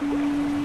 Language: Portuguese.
Música